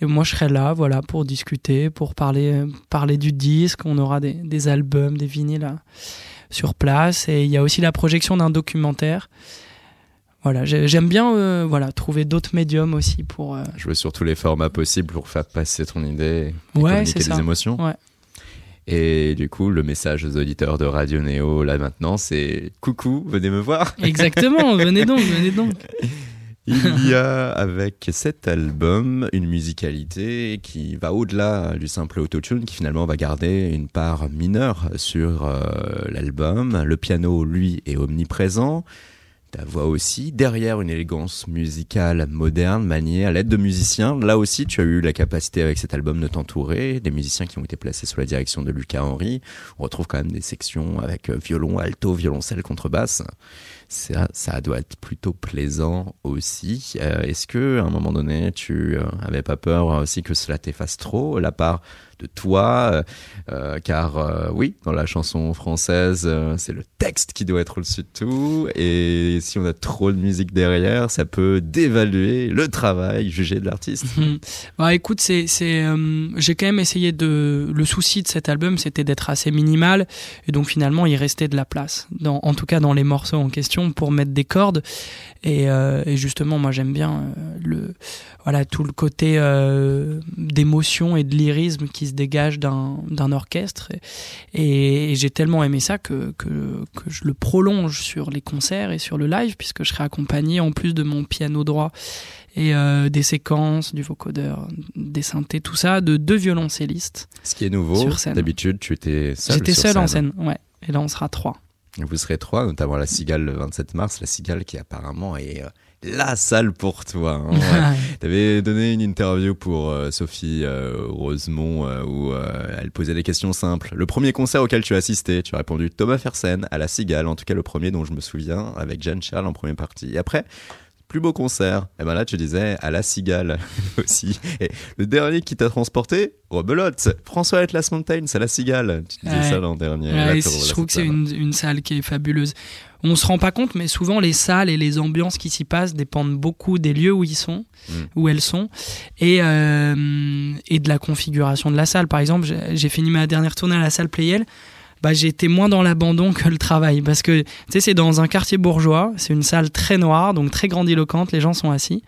Et moi, je serai là, voilà, pour discuter, pour parler, parler du disque. On aura des, des albums, des vinyles euh, sur place. Et il y a aussi la projection d'un documentaire. Voilà, j'aime bien euh, voilà trouver d'autres médiums aussi pour euh, jouer sur tous les formats possibles pour faire passer ton idée, et ouais, communiquer des émotions. Ouais. Et du coup, le message aux auditeurs de Radio Néo, là maintenant, c'est coucou, venez me voir. Exactement, venez donc, venez donc. [laughs] Il y a avec cet album une musicalité qui va au-delà du simple autotune, qui finalement va garder une part mineure sur euh, l'album. Le piano, lui, est omniprésent ta voix aussi, derrière une élégance musicale moderne, maniée à l'aide de musiciens. Là aussi, tu as eu la capacité avec cet album de t'entourer, des musiciens qui ont été placés sous la direction de Lucas Henry. On retrouve quand même des sections avec euh, violon, alto, violoncelle, contrebasse. Ça, ça doit être plutôt plaisant aussi. Euh, est-ce que, à un moment donné, tu euh, avais pas peur aussi que cela t'efface trop la part de toi, euh, euh, car euh, oui, dans la chanson française, c'est le texte qui doit être au-dessus de tout, et si on a trop de musique derrière, ça peut dévaluer le travail jugé de l'artiste. [laughs] bah écoute, c'est, j'ai quand même essayé de, le souci de cet album, c'était d'être assez minimal, et donc finalement, il restait de la place, dans, en tout cas dans les morceaux en question, pour mettre des cordes, et, et justement, moi j'aime bien le, voilà, tout le côté d'émotion et de lyrisme qui se dégage d'un orchestre. Et, j'ai tellement aimé ça que, que, je le prolonge sur les concerts et sur le live, puisque je serai accompagné en plus de mon piano droit et euh, des séquences, du vocodeur, des synthés, tout ça, de deux violoncellistes. Ce qui est nouveau, d'habitude tu étais seul J'étais seul en scène, ouais. Et là on sera trois. Vous serez trois, notamment la Cigale le 27 mars, la Cigale qui apparemment est... La salle pour toi. Hein, tu avais donné une interview pour euh, Sophie euh, Rosemont euh, où elle posait des questions simples. Le premier concert auquel tu as assisté, tu as répondu Thomas Fersen à la Cigale, en tout cas le premier dont je me souviens, avec Jeanne Charles en première partie. Et après, plus beau concert. Et ben là, tu disais à la Cigale [laughs] aussi. Et le dernier qui t'a transporté, Rebelote, François Atlas Mountain, c'est la Cigale. Tu disais ça l'an dernier. je trouve que c'est une, une, salle qui est fabuleuse. On se rend pas compte, mais souvent les salles et les ambiances qui s'y passent dépendent beaucoup des lieux où ils sont, mm. où elles sont, et, euh, et de la configuration de la salle. Par exemple, j'ai fini ma dernière tournée à la salle Playel bah, été moins dans l'abandon que le travail. Parce que, tu sais, c'est dans un quartier bourgeois, c'est une salle très noire, donc très grandiloquente, les gens sont assis.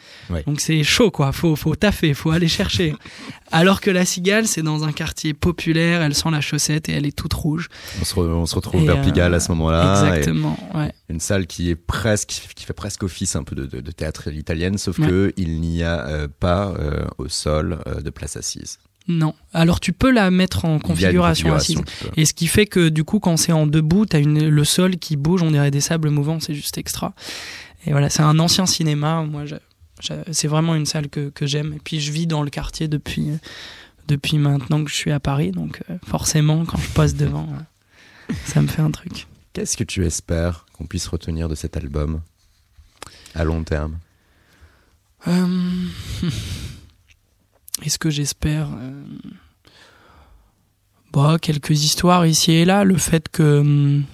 Donc c'est chaud, quoi. Faut, faut taffer, faut aller chercher. [laughs] Alors que la cigale, c'est dans un quartier populaire, elle sent la chaussette et elle est toute rouge. On se, on se retrouve vers Pigalle à ce moment-là. Exactement, ouais. Une salle qui est presque, qui fait presque office un peu de, de, théâtre italienne, sauf que il n'y a euh, pas euh, au sol euh, de place assise. Non. Alors tu peux la mettre en configuration, assise. Et ce qui fait que du coup quand c'est en debout, tu as une, le sol qui bouge, on dirait des sables mouvants, c'est juste extra. Et voilà, c'est un ancien cinéma. Moi, c'est vraiment une salle que, j'aime. Et puis je vis dans le quartier depuis, depuis maintenant que je suis à Paris. Donc euh, forcément, quand je passe devant, euh, ça me fait un truc. Qu'est-ce que tu espères qu'on puisse retenir de cet album à long terme? Euh... [laughs] est ce que j'espère euh, bah, quelques histoires ici et là. Le fait que hum,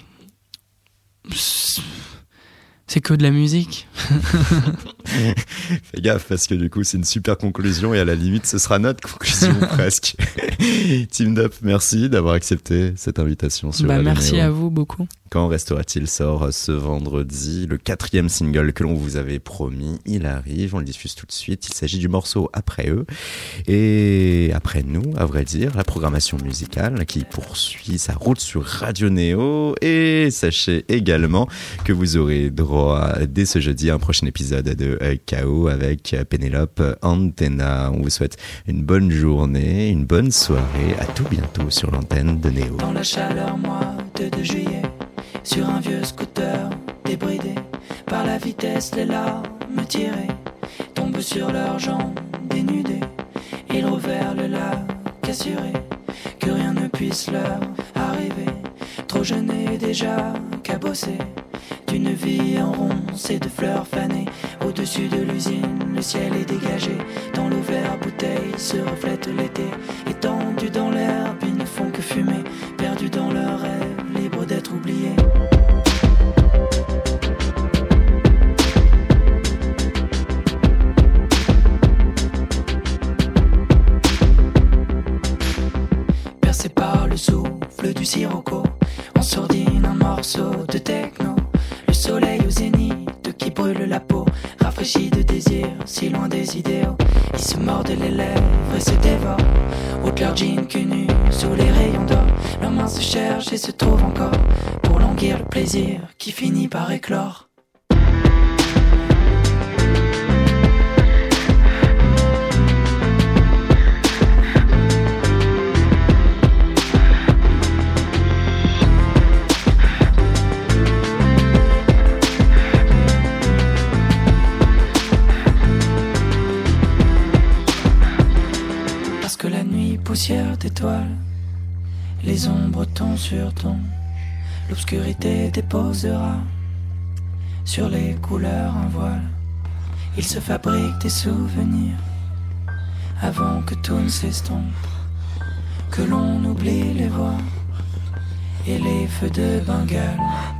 c'est que de la musique. [laughs] Fais gaffe parce que du coup c'est une super conclusion et à la limite ce sera notre conclusion [laughs] presque. [laughs] Team Up, merci d'avoir accepté cette invitation sur bah, Merci à vous beaucoup. Quand restera-t-il sort ce vendredi Le quatrième single que l'on vous avait promis, il arrive, on le diffuse tout de suite. Il s'agit du morceau Après eux et après nous, à vrai dire, la programmation musicale qui poursuit sa route sur Radio Néo. Et sachez également que vous aurez droit dès ce jeudi un prochain épisode de KO avec Pénélope Antenna. On vous souhaite une bonne journée, une bonne soirée. À tout bientôt sur l'antenne de Néo. Dans la chaleur, mois de juillet sur un vieux scooter débridé par la vitesse, les larmes tirées tombent sur leurs jambes dénudées. Ils rouvrent le lac assuré que rien ne puisse leur arriver. Trop jeune et déjà cabossé d'une vie en rond, de fleurs fanées. Au-dessus de l'usine, le ciel est dégagé. Dans l'ouvert, bouteille se reflète l'été. Étendus dans l'herbe, ils ne font que fumer. Perdus dans leurs rêve libres d'être oubliés. Percé par le souffle du sirocco, on sordine un morceau de tech Les lèvres et se dévorent, de leur jean que nu, sous les rayons d'or. Leurs mains se cherchent et se trouvent encore, pour languir le plaisir qui finit par éclore. Les ombres tombent sur ton, l'obscurité déposera sur les couleurs un voile. Il se fabrique des souvenirs avant que tout ne s'estompe, que l'on oublie les voix et les feux de Bengale.